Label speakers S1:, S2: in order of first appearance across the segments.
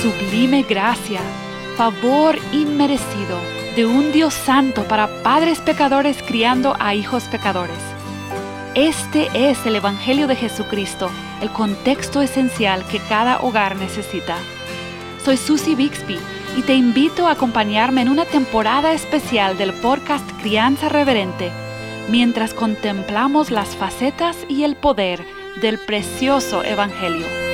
S1: sublime gracia, favor inmerecido de un Dios santo para padres pecadores criando a hijos pecadores. Este es el Evangelio de Jesucristo, el contexto esencial que cada hogar necesita. Soy Susie Bixby y te invito a acompañarme en una temporada especial del podcast Crianza Reverente, mientras contemplamos las facetas y el poder del precioso Evangelio.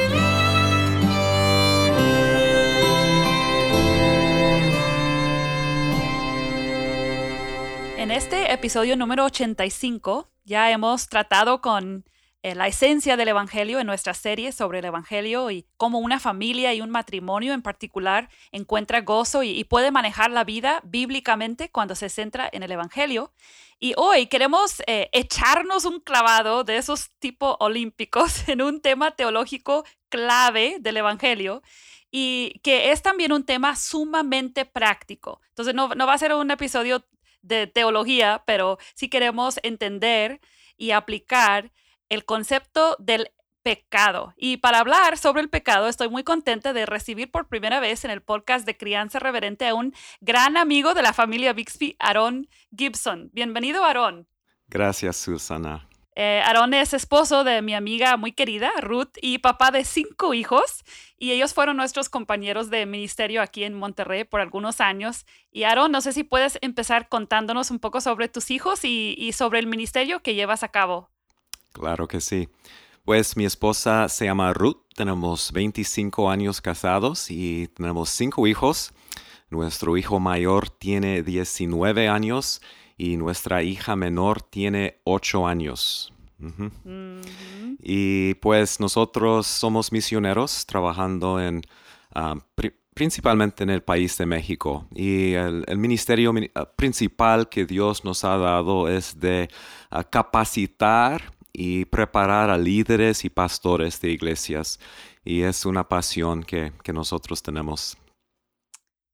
S1: En este episodio número 85 ya hemos tratado con eh, la esencia del Evangelio en nuestra serie sobre el Evangelio y cómo una familia y un matrimonio en particular encuentra gozo y, puede manejar la vida bíblicamente cuando se centra en el Evangelio. Y hoy queremos eh, echarnos un clavado de esos tipo olímpicos en un tema teológico clave del Evangelio y que es también un tema sumamente práctico. Entonces no, no va a ser un episodio de teología, pero sí queremos entender y aplicar el concepto del pecado. Y para hablar sobre el pecado, estoy muy contenta de recibir por primera vez en el podcast de Crianza Reverente a un gran amigo de la familia Bixby, Aaron Gibson. Bienvenido, Aaron.
S2: Gracias, Susana.
S1: Eh, Aaron es esposo de mi amiga muy querida, Ruth, y papá de cinco hijos, y ellos fueron nuestros compañeros de ministerio aquí en Monterrey por algunos años. Y Aaron, no sé si puedes empezar contándonos un poco sobre tus hijos y sobre el ministerio que llevas a cabo.
S2: Claro que sí. Pues mi esposa se llama Ruth, tenemos 25 años casados y tenemos cinco hijos. Nuestro hijo mayor tiene 19 años y nuestra hija menor tiene 8 años. Y pues nosotros somos misioneros trabajando en, ah, principalmente en el país de México. Y el, ministerio ah, principal que Dios nos ha dado es de ah, capacitar y preparar a líderes y pastores de iglesias. Y es una pasión que, nosotros tenemos.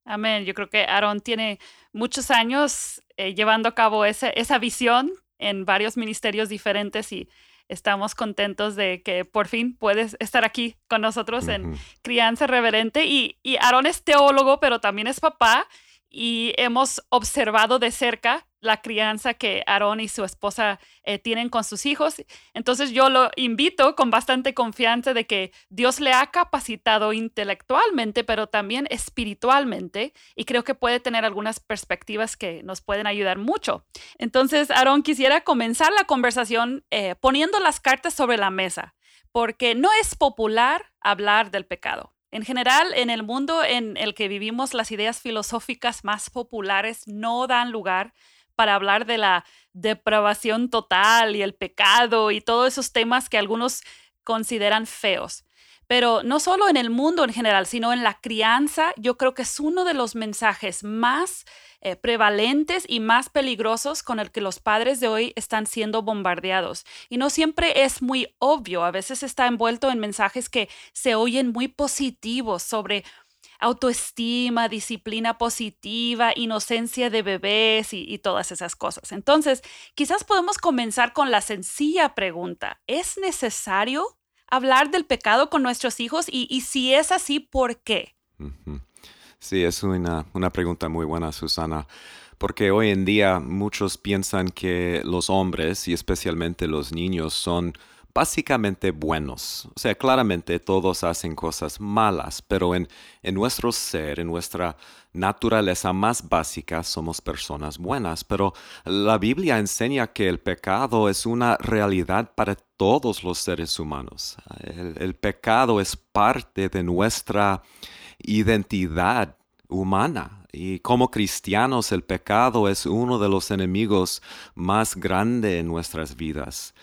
S1: Amén. Yo creo que Aaron tiene muchos años eh, llevando a cabo esa visión en varios ministerios diferentes y estamos contentos de que por fin puedes estar aquí con nosotros en Crianza Reverente. Y, y Aaron es teólogo, pero también es papá y hemos observado de cerca la crianza que Aarón y su esposa eh, tienen con sus hijos. Entonces yo lo invito con bastante confianza de que Dios le ha capacitado intelectualmente, pero también espiritualmente, y creo que puede tener algunas perspectivas que nos pueden ayudar mucho. Entonces, Aarón, quisiera comenzar la conversación eh, poniendo las cartas sobre la mesa, porque no es popular hablar del pecado. En general, en el mundo en el que vivimos, las ideas filosóficas más populares no dan lugar para hablar de la depravación total y el pecado y todos esos temas que algunos consideran feos. Pero no solo en el mundo en general, sino en la crianza, yo creo que es uno de los mensajes más eh, prevalentes y más peligrosos con el que los padres de hoy están siendo bombardeados. Y no siempre es muy obvio, a veces está envuelto en mensajes que se oyen muy positivos sobre autoestima, disciplina positiva, inocencia de bebés y, todas esas cosas. Entonces, quizás podemos comenzar con la sencilla pregunta, ¿es necesario hablar del pecado con nuestros hijos? Y, si es así, ¿por qué?
S2: Sí, es una, una pregunta muy buena, Susana porque hoy en día muchos piensan que los hombres y especialmente los niños son básicamente buenos. O sea, claramente todos hacen cosas malas, pero en, en, nuestro ser, en nuestra naturaleza más básica, somos personas buenas. Pero la Biblia enseña que el pecado es una realidad para todos los seres humanos. El, pecado es parte de nuestra identidad humana. Y como cristianos el pecado es uno de los enemigos más grandes en nuestras vidas.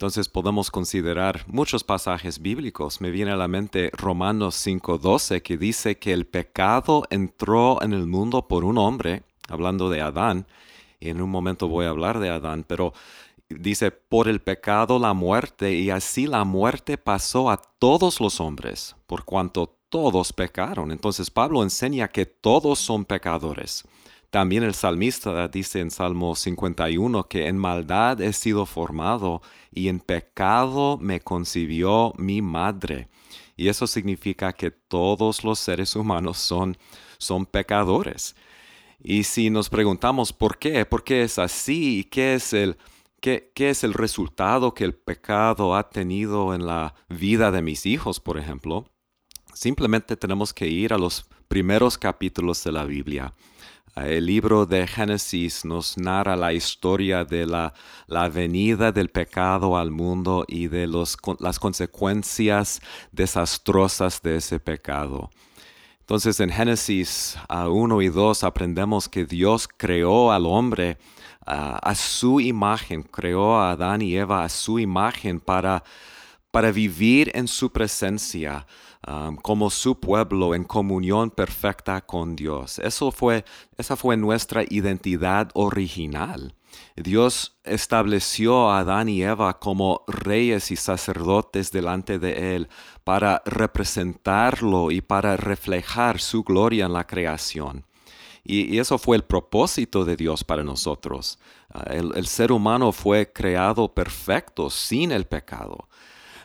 S2: Entonces podemos considerar muchos pasajes bíblicos. Me viene a la mente Romanos 5:12 que dice que el pecado entró en el mundo por un hombre, hablando de Adán, y en un momento voy a hablar de Adán, pero dice, por el pecado la muerte, y así la muerte pasó a todos los hombres, por cuanto todos pecaron. Entonces Pablo enseña que todos son pecadores. También el salmista dice en Salmo 51 que en maldad he sido formado y en pecado me concibió mi madre. Y eso significa que todos los seres humanos son, son pecadores. Y si nos preguntamos por qué, por qué es así, qué es el, qué, qué es el resultado que el pecado ha tenido en la vida de mis hijos, por ejemplo, simplemente tenemos que ir a los primeros capítulos de la Biblia. El libro de Génesis nos narra la historia de la, la venida del pecado al mundo y de los, las consecuencias desastrosas de ese pecado. Entonces en Génesis 1 y 2 aprendemos que Dios creó al hombre a su imagen, creó a Adán y Eva a su imagen para, para vivir en su presencia, Como su pueblo en comunión perfecta con Dios. Eso fue, esa fue nuestra identidad original. Dios estableció a Adán y Eva como reyes y sacerdotes delante de Él para representarlo y para reflejar su gloria en la creación. Y, eso fue el propósito de Dios para nosotros. Uh, el, ser humano fue creado perfecto, sin el pecado.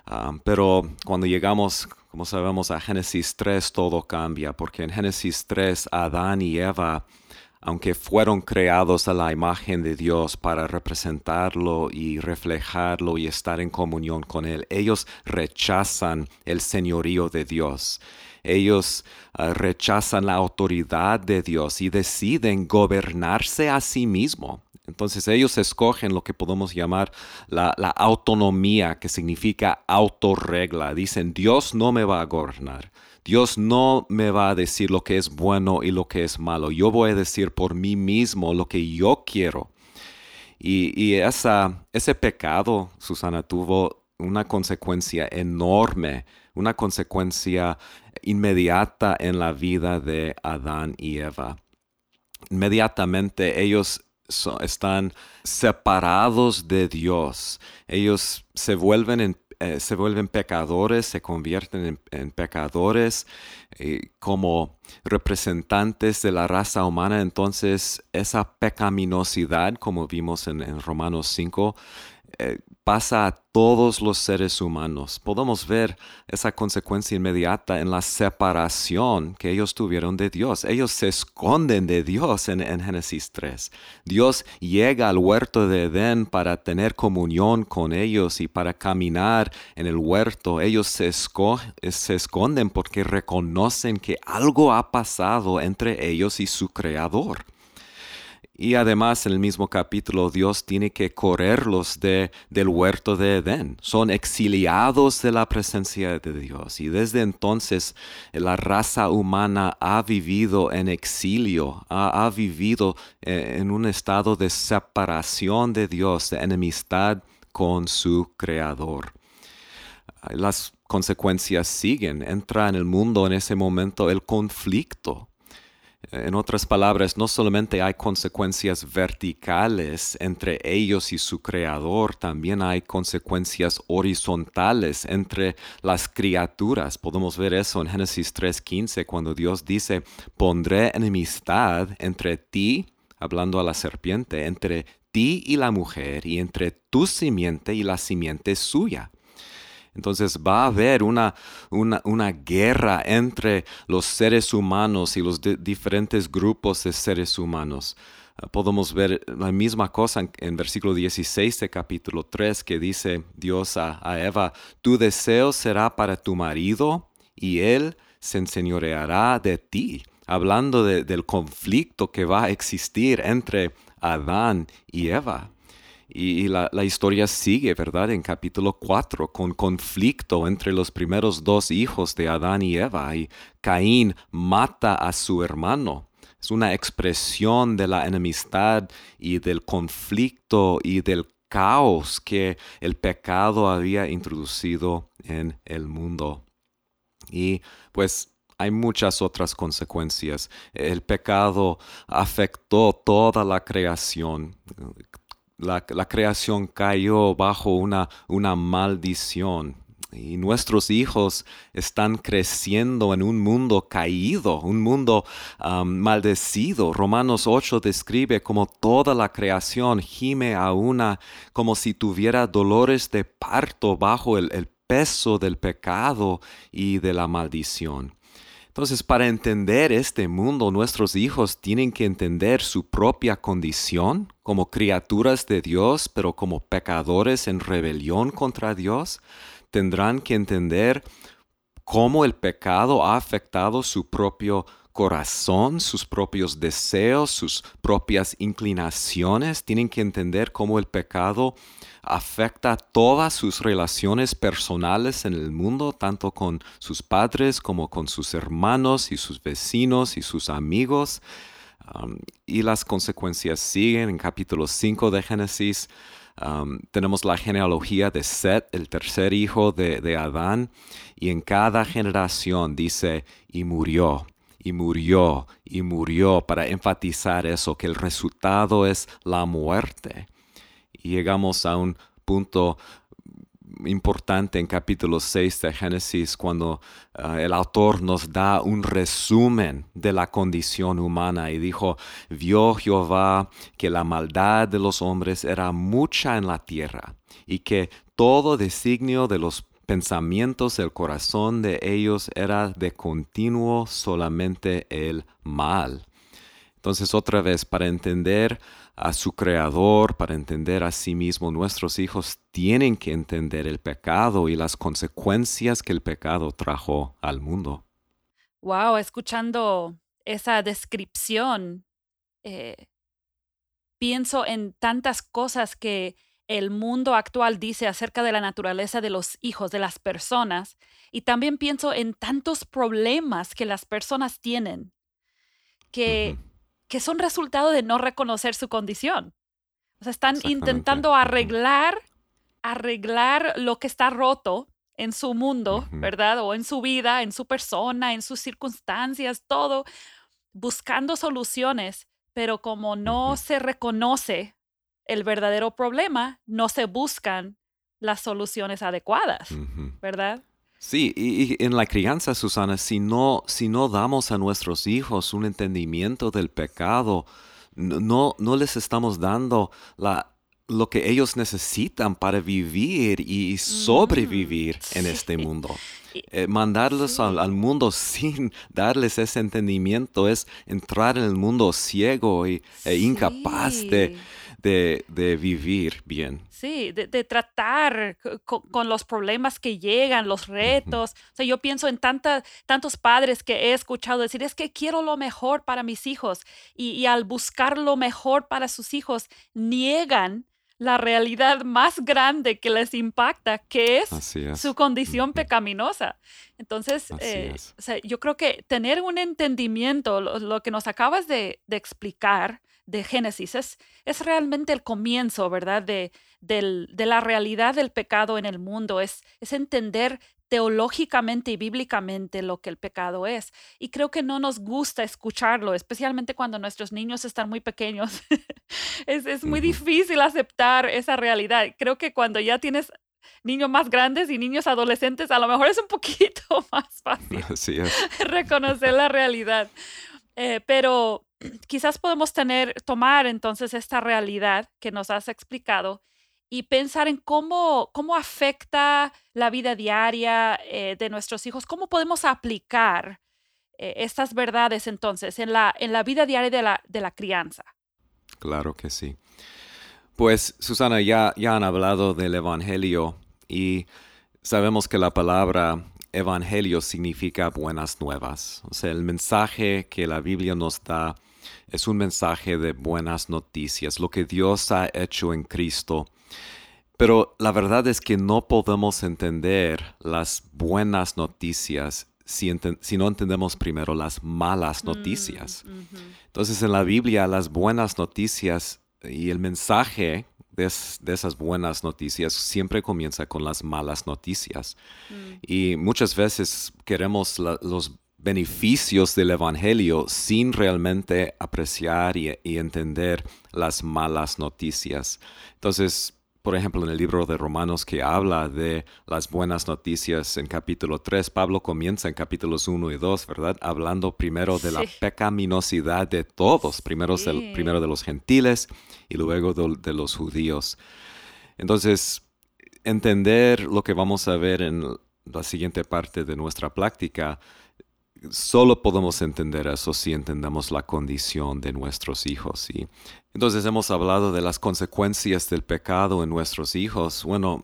S2: Um, pero cuando llegamos como sabemos a Génesis 3 todo cambia, porque en Génesis 3 Adán y Eva, aunque fueron creados a la imagen de Dios para representarlo y reflejarlo y estar en comunión con Él, ellos rechazan el señorío de Dios. Ellos ah, rechazan la autoridad de Dios y deciden gobernarse a sí mismos. Entonces ellos escogen lo que podemos llamar la, autonomía, que significa autorregla. Dicen, Dios no me va a gobernar. Dios no me va a decir lo que es bueno y lo que es malo. Yo voy a decir por mí mismo lo que yo quiero. Y, ese pecado, Susana, tuvo una consecuencia enorme, una consecuencia inmediata en la vida de Adán y Eva. Inmediatamente ellos están separados de Dios. Ellos se vuelven, eh, se vuelven pecadores, se convierten en, pecadores como representantes de la raza humana. Entonces esa pecaminosidad, como vimos en, Romanos 5, eh, pasa a todos los seres humanos. Podemos ver esa consecuencia inmediata en la separación que ellos tuvieron de Dios. Ellos se esconden de Dios en, Génesis 3. Dios llega al huerto de Edén para tener comunión con ellos y para caminar en el huerto. Ellos se, se esconden porque reconocen que algo ha pasado entre ellos y su Creador. Y además en el mismo capítulo Dios tiene que correrlos de, del huerto de Edén. Son exiliados de la presencia de Dios. Y desde entonces la raza humana ha vivido en exilio, ha, vivido eh, en un estado de separación de Dios, de enemistad con su Creador. Las consecuencias siguen. Entra en el mundo en ese momento el conflicto en otras palabras, no solamente hay consecuencias verticales entre ellos y su creador, también hay consecuencias horizontales entre las criaturas. Podemos ver eso en Génesis 3.15 cuando Dios dice, pondré enemistad entre ti, hablando a la serpiente, entre ti y la mujer, y entre tu simiente y la simiente suya. Entonces va a haber una, una, guerra entre los seres humanos y los diferentes grupos de seres humanos. Ah, podemos ver la misma cosa en, versículo 16 de capítulo 3 que dice Dios a, Eva, tu deseo será para tu marido y él se enseñoreará de ti, hablando del conflicto que va a existir entre Adán y Eva. Y, la, historia sigue, ¿verdad? En capítulo 4, con conflicto entre los primeros dos hijos de Adán y Eva. Y Caín mata a su hermano. Es una expresión de la enemistad y del conflicto y del caos que el pecado había introducido en el mundo. Y pues hay muchas otras consecuencias. El pecado afectó toda la creación la, creación cayó bajo una, una maldición. y nuestros hijos están creciendo en un mundo caído, un mundo maldecido. Romanos 8 describe como toda la creación gime a una como si tuviera dolores de parto bajo el peso del pecado y de la maldición. Entonces, para entender este mundo, nuestros hijos tienen que entender su propia condición como criaturas de Dios, pero como pecadores en rebelión contra Dios. Tendrán que entender cómo el pecado ha afectado su propio corazón, sus propios deseos, sus propias inclinaciones. Tienen que entender cómo el pecado afecta todas sus relaciones personales en el mundo, tanto con sus padres como con sus hermanos y sus vecinos y sus amigos. Um, y las consecuencias siguen en capítulo 5 de Génesis. Um, tenemos la genealogía de Set, el tercer hijo de Adán, y en cada generación dice, y murió, y murió, y murió, para enfatizar eso, que el resultado es la muerte llegamos a un punto importante en capítulo 6 de Génesis cuando ah, el autor nos da un resumen de la condición humana y dijo, vio Jehová que la maldad de los hombres era mucha en la tierra y que todo designio de los pensamientos del corazón de ellos era de continuo solamente el mal. Entonces otra vez, para entender a su creador, para entender a sí mismo, nuestros hijos tienen que entender el pecado y las consecuencias que el pecado trajo al mundo.
S1: Wow, escuchando esa descripción, eh, pienso en tantas cosas que el mundo actual dice acerca de la naturaleza de los hijos, de las personas, y también pienso en tantos problemas que las personas tienen, que que son resultado de no reconocer su condición. O sea, están intentando arreglar, arreglar lo que está roto en su mundo, ¿verdad? O en su vida, en su persona, en sus circunstancias, todo, buscando soluciones, pero como no se reconoce el verdadero problema, no se buscan las soluciones adecuadas, ¿verdad?
S2: Sí, y, en la crianza, Susana, si no, si no damos a nuestros hijos un entendimiento del pecado, no, no les estamos dando la, lo que ellos necesitan para vivir y sobrevivir mm, en este mundo. Eh, mandarlos al, mundo sin darles ese entendimiento es entrar en el mundo ciego y, e incapaz de, de, vivir bien.
S1: Sí, de, tratar con, los problemas que llegan, los retos. O sea, yo pienso en tantos padres que he escuchado decir, es que quiero lo mejor para mis hijos y, al buscar lo mejor para sus hijos, niegan la realidad más grande que les impacta, que es, su condición pecaminosa. Entonces, eh, yo creo que tener un entendimiento, lo, que nos acabas de, de explicar, de Génesis. Es, es realmente el comienzo, ¿verdad? De, de la realidad del pecado en el mundo. Es, es entender teológicamente y bíblicamente lo que el pecado es. Y creo que no nos gusta escucharlo, especialmente cuando nuestros niños están muy pequeños. es, es muy difícil aceptar esa realidad. Creo que cuando ya tienes niños más grandes y niños adolescentes, a lo mejor es un poquito más fácil reconocer la realidad. Eh, pero quizás podemos tener, tomar entonces esta realidad que nos has explicado y pensar en cómo, cómo afecta la vida diaria eh, de nuestros hijos, cómo podemos aplicar eh, estas verdades entonces en la, en la vida diaria de la, de la crianza.
S2: Claro que sí. Pues Susana, ya, ya han hablado del Evangelio y sabemos que la palabra Evangelio significa buenas nuevas. O sea, el mensaje que la Biblia nos da es un mensaje de buenas noticias, lo que Dios ha hecho en Cristo. Pero la verdad es que no podemos entender las buenas noticias si, no entendemos primero las malas mm, noticias. Entonces en la Biblia las buenas noticias y el mensaje de, esas buenas noticias siempre comienza con las malas noticias. Mm. Y muchas veces queremos los beneficios del Evangelio sin realmente apreciar y, entender las malas noticias. Entonces, por ejemplo, en el libro de Romanos que habla de las buenas noticias en capítulo 3, Pablo comienza en capítulos 1 y 2, ¿verdad? Hablando primero de la pecaminosidad de todos, primero, primero de los gentiles y luego de los judíos. Entonces, entender lo que vamos a ver en la siguiente parte de nuestra práctica, solo podemos entender eso si entendemos la condición de nuestros hijos. Y entonces hemos hablado de las consecuencias del pecado en nuestros hijos. Bueno,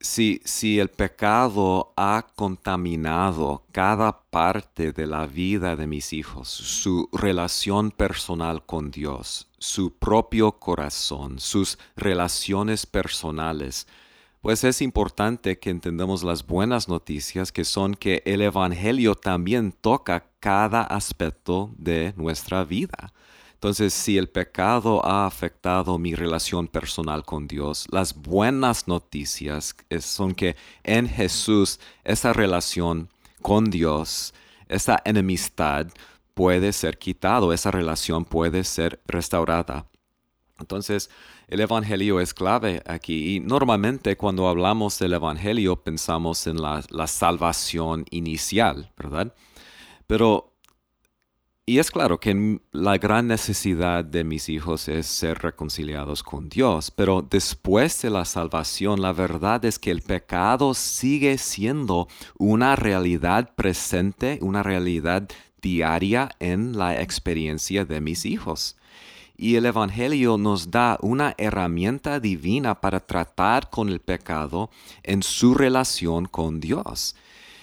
S2: si, si el pecado ha contaminado cada parte de la vida de mis hijos, su relación personal con Dios, su propio corazón, sus relaciones personales, pues es importante que entendamos las buenas noticias que son que el Evangelio también toca cada aspecto de nuestra vida. Entonces, si el pecado ha afectado mi relación personal con Dios, las buenas noticias son que en Jesús esa relación con Dios, esa enemistad puede ser quitado, esa relación puede ser restaurada. Entonces, el Evangelio es clave aquí y normalmente cuando hablamos del Evangelio pensamos en la, salvación inicial, ¿verdad? Pero, y es claro que la gran necesidad de mis hijos es ser reconciliados con Dios, pero después de la salvación, la verdad es que el pecado sigue siendo una realidad presente, una realidad diaria en la experiencia de mis hijos y el Evangelio nos da una herramienta divina para tratar con el pecado en su relación con Dios.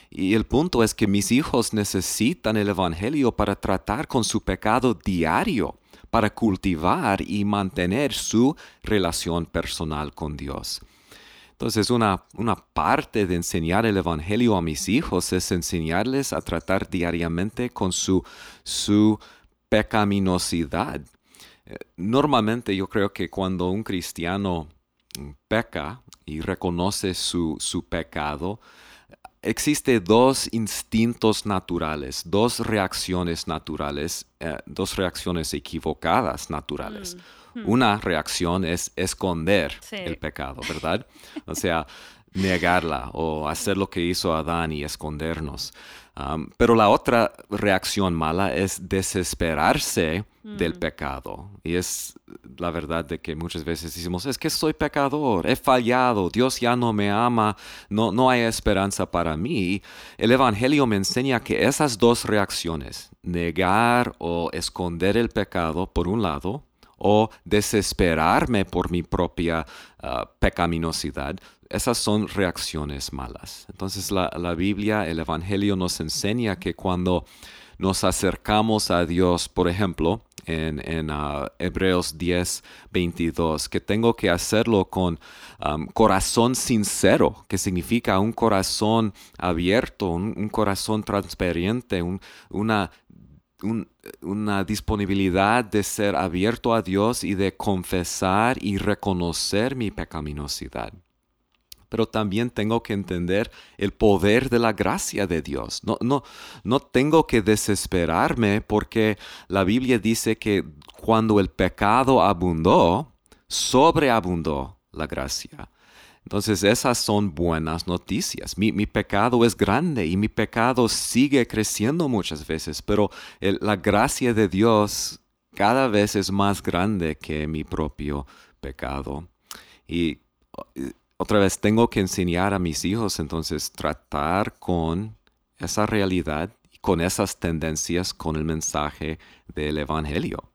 S2: Y el punto es que mis hijos necesitan el Evangelio para tratar con su pecado diario, para cultivar y mantener su relación personal con Dios. Entonces, una, una, parte de enseñar el Evangelio a mis hijos es enseñarles a tratar diariamente con su, su pecaminosidad, Normalmente yo creo que cuando un cristiano peca y reconoce su, pecado, existe dos instintos naturales, dos reacciones naturales, eh, dos reacciones equivocadas naturales. Mm, hmm. Una reacción es esconder el pecado, ¿verdad? O sea, negarla o hacer lo que hizo Adán y escondernos pero la otra reacción mala es desesperarse del mm. pecado. Y es la verdad de que muchas veces decimos, es que soy pecador, he fallado, Dios ya no me ama, no, no hay esperanza para mí. El Evangelio me enseña que esas dos reacciones, negar o esconder el pecado por un lado, o desesperarme por mi propia ah, pecaminosidad, esas son reacciones malas. Entonces la, Biblia, el Evangelio nos enseña que cuando nos acercamos a Dios, por ejemplo, en, en uh, Hebreos 10, 22, que tengo que hacerlo con corazón sincero, que significa un corazón abierto, un, corazón transparente, una, una disponibilidad de ser abierto a Dios y de confesar y reconocer mi pecaminosidad pero también tengo que entender el poder de la gracia de Dios. No, no, no tengo que desesperarme porque la Biblia dice que cuando el pecado abundó, sobreabundó la gracia. Entonces esas son buenas noticias. Mi, pecado es grande y mi pecado sigue creciendo muchas veces, pero la gracia de Dios cada vez es más grande que mi propio pecado. Y otra vez tengo que enseñar a mis hijos entonces tratar con esa realidad y con esas tendencias con el mensaje del Evangelio.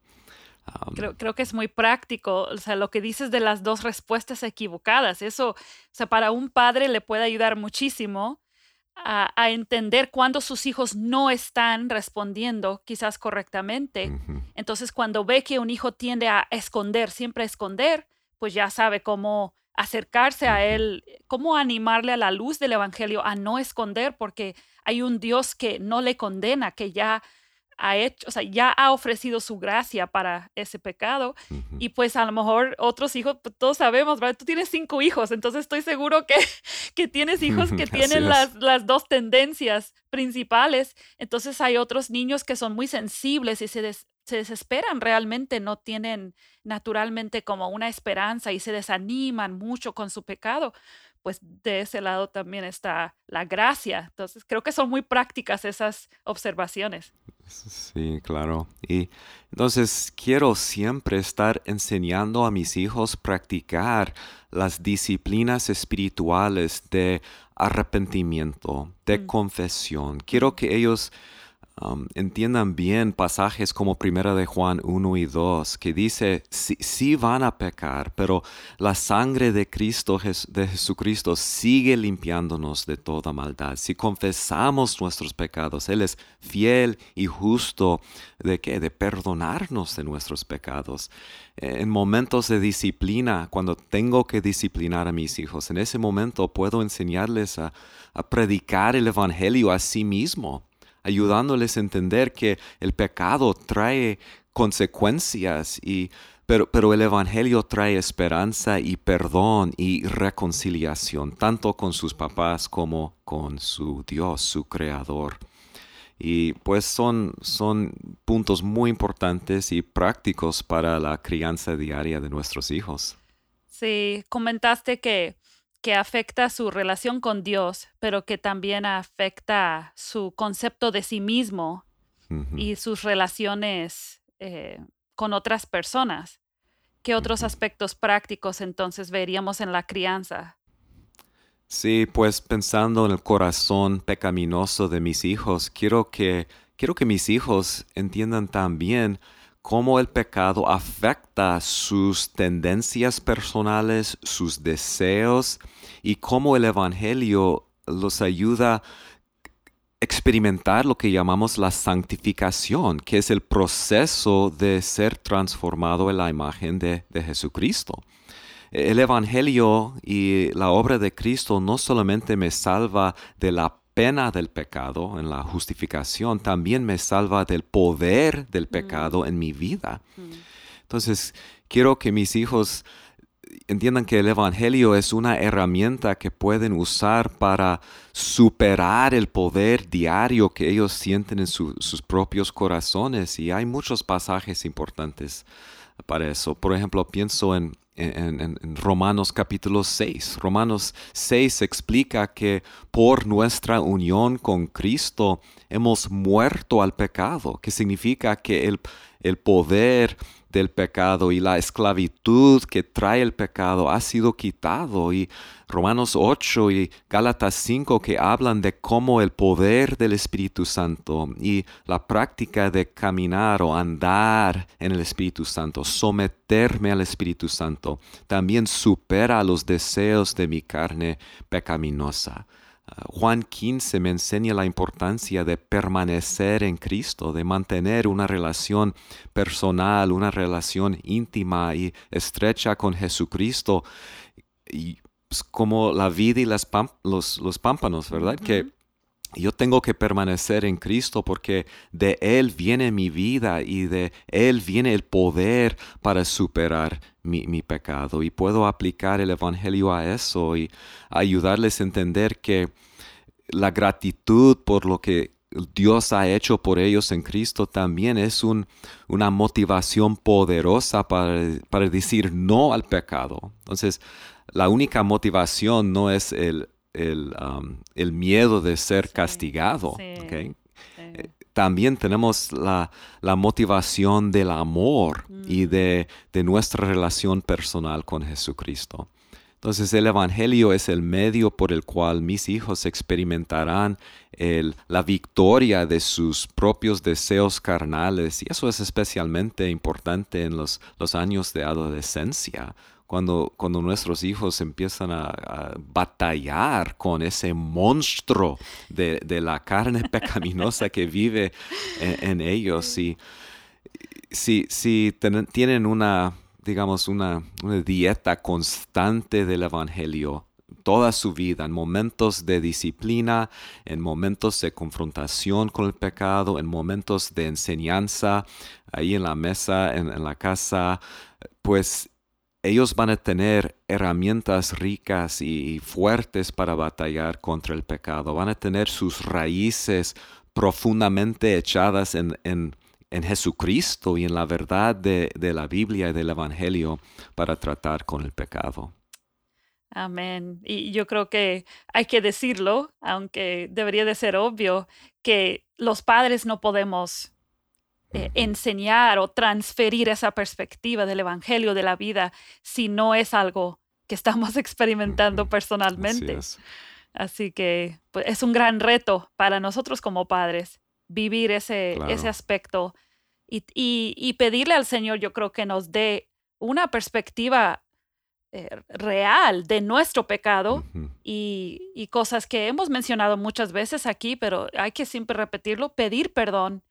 S1: creo, que es muy práctico, o sea, lo que dices de las dos respuestas equivocadas, eso, o sea, para un padre le puede ayudar muchísimo a, entender cuando sus hijos no están respondiendo quizás correctamente. Entonces, cuando ve que un hijo tiende a esconder, siempre a esconder, pues ya sabe cómo acercarse a Él, cómo animarle a la luz del Evangelio a no esconder, porque hay un Dios que no le condena, que ya ha hecho, o sea, ya ha ofrecido su gracia para ese pecado. Y pues a lo mejor otros hijos, pues, todos sabemos, ¿verdad? Tú tienes cinco hijos, entonces estoy seguro que, que tienes hijos que tienen las, las, dos tendencias principales. Entonces hay otros niños que son muy sensibles y se, se desesperan realmente, no tienen naturalmente como una esperanza y se desaniman mucho con su pecado pues de ese lado también está la gracia. Entonces, creo que son muy prácticas esas observaciones.
S2: Sí, claro. Y entonces quiero siempre estar enseñando a mis hijos practicar las disciplinas espirituales de arrepentimiento, de mm. confesión. Quiero que ellos Um, entiendan bien pasajes como Primera de Juan 1 y 2, que dice, sí, van a pecar, pero la sangre de Cristo, de Jesucristo, sigue limpiándonos de toda maldad. Si confesamos nuestros pecados, Él es fiel y justo de qué? De perdonarnos de nuestros pecados. En momentos de disciplina, cuando tengo que disciplinar a mis hijos, en ese momento puedo enseñarles a, a predicar el Evangelio a sí mismo ayudándoles a entender que el pecado trae consecuencias y pero, pero, el Evangelio trae esperanza y perdón y reconciliación, tanto con sus papás como con su Dios, su Creador. Y pues son, son puntos muy importantes y prácticos para la crianza diaria de nuestros hijos.
S1: Sí, comentaste que que afecta su relación con Dios, pero que también afecta su concepto de sí mismo y sus relaciones eh, con otras personas. ¿Qué otros aspectos prácticos entonces veríamos en la crianza?
S2: Sí, pues pensando en el corazón pecaminoso de mis hijos, quiero que, quiero que mis hijos entiendan también cómo el pecado afecta sus tendencias personales, sus deseos y cómo el Evangelio los ayuda a experimentar lo que llamamos la santificación, que es el proceso de ser transformado en la imagen de, Jesucristo. El Evangelio y la obra de Cristo no solamente me salva de la pena del pecado, en la justificación, también me salva del poder del mm. pecado en mi vida. Mm. Entonces, quiero que mis hijos entiendan que el Evangelio es una herramienta que pueden usar para superar el poder diario que ellos sienten en sus propios corazones. Y hay muchos pasajes importantes para eso. Por ejemplo, pienso en en, Romanos capítulo 6. Romanos 6 explica que por nuestra unión con Cristo hemos muerto al pecado, que significa que el, el poder del pecado y la esclavitud que trae el pecado ha sido quitado. Y Romanos 8 y Gálatas 5 que hablan de cómo el poder del Espíritu Santo y la práctica de caminar o andar en el Espíritu Santo, someterme al Espíritu Santo, también supera los deseos de mi carne pecaminosa. Juan 15 me enseña la importancia de permanecer en Cristo, de mantener una relación personal, una relación íntima y estrecha con Jesucristo, y, pues, como la vida y los, los, pámpanos, ¿verdad? Que yo tengo que permanecer en Cristo porque de Él viene mi vida y de Él viene el poder para superar mi, mi, pecado. Y puedo aplicar el Evangelio a eso y ayudarles a entender que la gratitud por lo que Dios ha hecho por ellos en Cristo también es un, una motivación poderosa para, para decir no al pecado. Entonces, la única motivación no es el Um, el, miedo de ser castigado. Eh, también tenemos la, motivación del amor y mm. de, nuestra relación personal con Jesucristo. Entonces el Evangelio es el medio por el cual mis hijos experimentarán la victoria de sus propios deseos carnales y eso es especialmente importante en los, los años de adolescencia cuando, cuando nuestros hijos empiezan a, batallar con ese monstruo de, la carne pecaminosa que vive en, ellos. Y si, si tienen una, digamos, una, dieta constante del Evangelio, toda su vida, en momentos de disciplina, en momentos de confrontación con el pecado, en momentos de enseñanza, ahí en la mesa, en, la casa, pues ellos van a tener herramientas ricas y fuertes para batallar contra el pecado, van a tener sus raíces profundamente echadas en, en, Jesucristo y en la verdad de, de la Biblia y del Evangelio para tratar con el pecado.
S1: Amén. Y yo creo que hay que decirlo, aunque debería de ser obvio, que los padres no podemos eh, enseñar o transferir esa perspectiva del Evangelio de la vida si no es algo que estamos experimentando personalmente. Así, que pues, es un gran reto para nosotros como padres vivir ese, ese aspecto y, y pedirle al Señor, yo creo que nos dé una perspectiva eh, real de nuestro pecado y, cosas que hemos mencionado muchas veces aquí, pero hay que siempre repetirlo, pedir perdón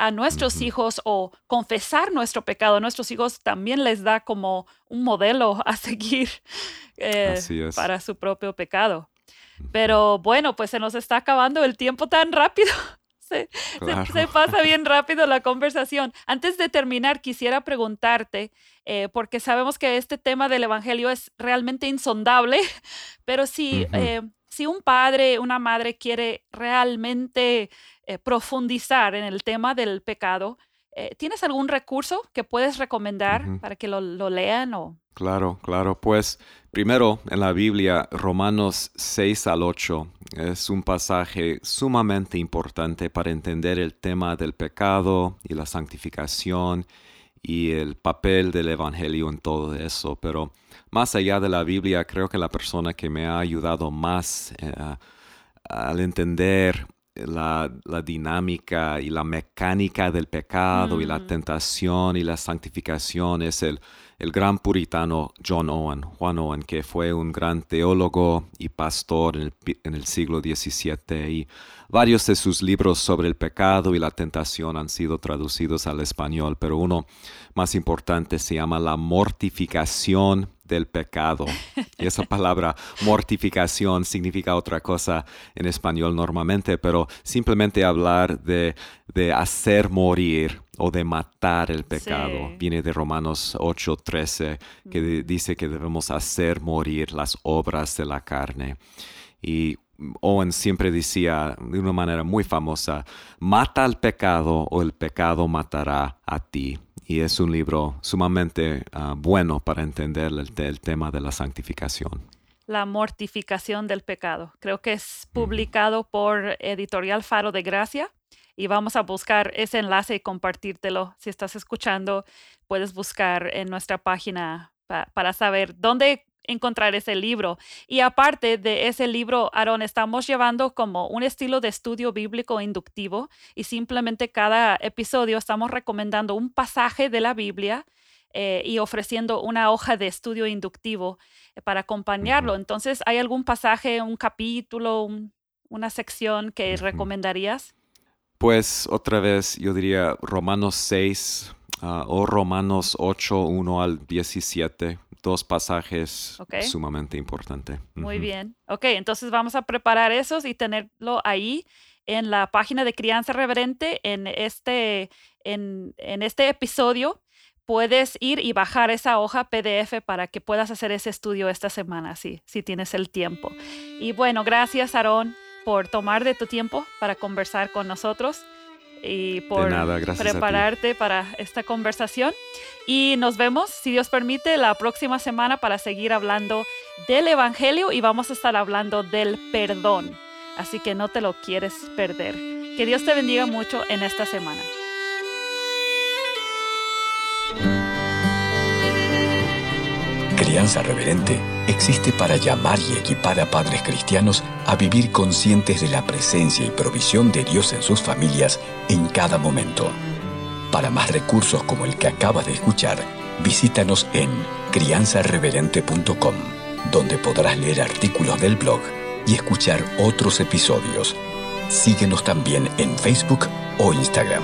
S1: a nuestros hijos o confesar nuestro pecado a nuestros hijos también les da como un modelo a seguir eh, para su propio pecado. Pero bueno, pues se nos está acabando el tiempo tan rápido. Se, pasa bien rápido la conversación. Antes de terminar, quisiera preguntarte, eh, porque sabemos que este tema del Evangelio es realmente insondable, pero si, eh, si un padre, una madre quiere realmente eh, profundizar en el tema del pecado, ¿tienes algún recurso que puedes recomendar para que lo, lo lean o
S2: Claro, claro. Pues primero en la Biblia, Romanos 6 al 8 es un pasaje sumamente importante para entender el tema del pecado y la santificación y el papel del Evangelio en todo eso. Pero más allá de la Biblia, creo que la persona que me ha ayudado más eh, al entender la, dinámica y la mecánica del pecado y la mm. tentación y la santificación es el el gran puritano John Owen, Juan Owen, que fue un gran teólogo y pastor en el, siglo XVII y varios de sus libros sobre el pecado y la tentación han sido traducidos al español, pero uno más importante se llama La mortificación del pecado. Y esa palabra mortificación significa otra cosa en español normalmente, pero simplemente hablar de, de hacer morir o de matar el pecado. Viene de Romanos 8:13, que dice que debemos hacer morir las obras de la carne. Y Owen siempre decía de una manera muy famosa, mata al pecado o el pecado matará a ti. Y es un libro sumamente ah, bueno para entender el, tema de la santificación.
S1: La mortificación del pecado. Creo que es publicado por Editorial Faro de Gracia y vamos a buscar ese enlace y compartírtelo. Si estás escuchando, puedes buscar en nuestra página para saber dónde encontrar ese libro. Y aparte de ese libro, Aaron, estamos llevando como un estilo de estudio bíblico inductivo y simplemente cada episodio estamos recomendando un pasaje de la Biblia eh, y ofreciendo una hoja de estudio inductivo eh, para acompañarlo. Entonces, ¿hay algún pasaje, un capítulo, una sección que recomendarías?
S2: Pues otra vez yo diría Romanos 6 ah, o Romanos 8, 1 al 17, dos pasajes sumamente importantes.
S1: Muy bien. Ok, entonces vamos a preparar esos y tenerlo ahí en la página de Crianza Reverente en este, en, en este episodio puedes ir y bajar esa hoja PDF para que puedas hacer ese estudio esta semana, si, si tienes el tiempo. Y bueno, gracias, Aarón por tomar de tu tiempo para conversar con nosotros y por prepararte para esta conversación. Y nos vemos, si Dios permite, la próxima semana para seguir hablando del Evangelio y vamos a estar hablando del perdón. Así que no te lo quieres perder. Que Dios te bendiga mucho en esta semana.
S3: Crianza Reverente existe para llamar y equipar a padres cristianos a vivir conscientes de la presencia y provisión de Dios en sus familias en cada momento. Para más recursos como el que acabas de escuchar, visítanos en crianzareverente.com, donde podrás leer artículos del blog y escuchar otros episodios. Síguenos también en Facebook o Instagram.